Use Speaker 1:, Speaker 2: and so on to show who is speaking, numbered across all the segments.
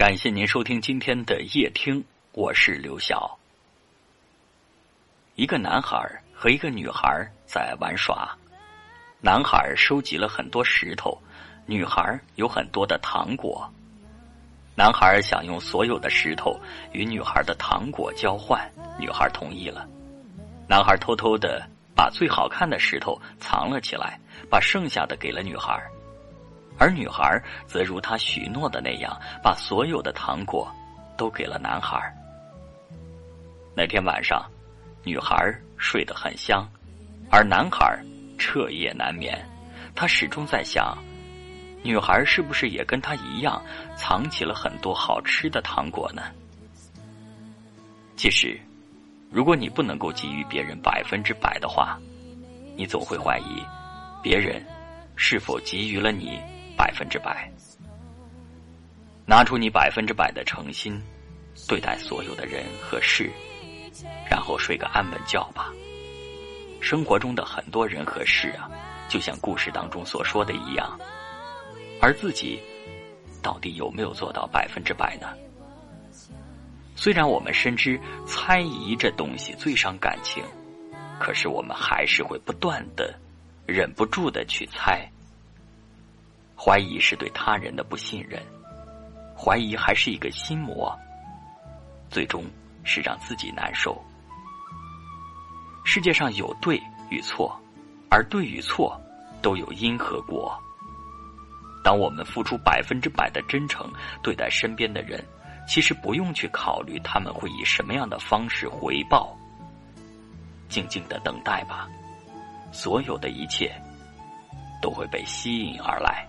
Speaker 1: 感谢您收听今天的夜听，我是刘晓。一个男孩和一个女孩在玩耍，男孩收集了很多石头，女孩有很多的糖果。男孩想用所有的石头与女孩的糖果交换，女孩同意了。男孩偷偷的把最好看的石头藏了起来，把剩下的给了女孩。而女孩则如他许诺的那样，把所有的糖果都给了男孩。那天晚上，女孩睡得很香，而男孩彻夜难眠。他始终在想，女孩是不是也跟他一样，藏起了很多好吃的糖果呢？其实，如果你不能够给予别人百分之百的话，你总会怀疑别人是否给予了你。百分之百，拿出你百分之百的诚心，对待所有的人和事，然后睡个安稳觉吧。生活中的很多人和事啊，就像故事当中所说的一样，而自己到底有没有做到百分之百呢？虽然我们深知猜疑这东西最伤感情，可是我们还是会不断的忍不住的去猜。怀疑是对他人的不信任，怀疑还是一个心魔，最终是让自己难受。世界上有对与错，而对与错都有因和果。当我们付出百分之百的真诚对待身边的人，其实不用去考虑他们会以什么样的方式回报，静静的等待吧，所有的一切都会被吸引而来。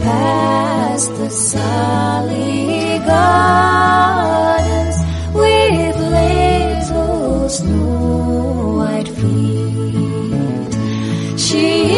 Speaker 1: Past the sally gardens with little snow-white
Speaker 2: feet. She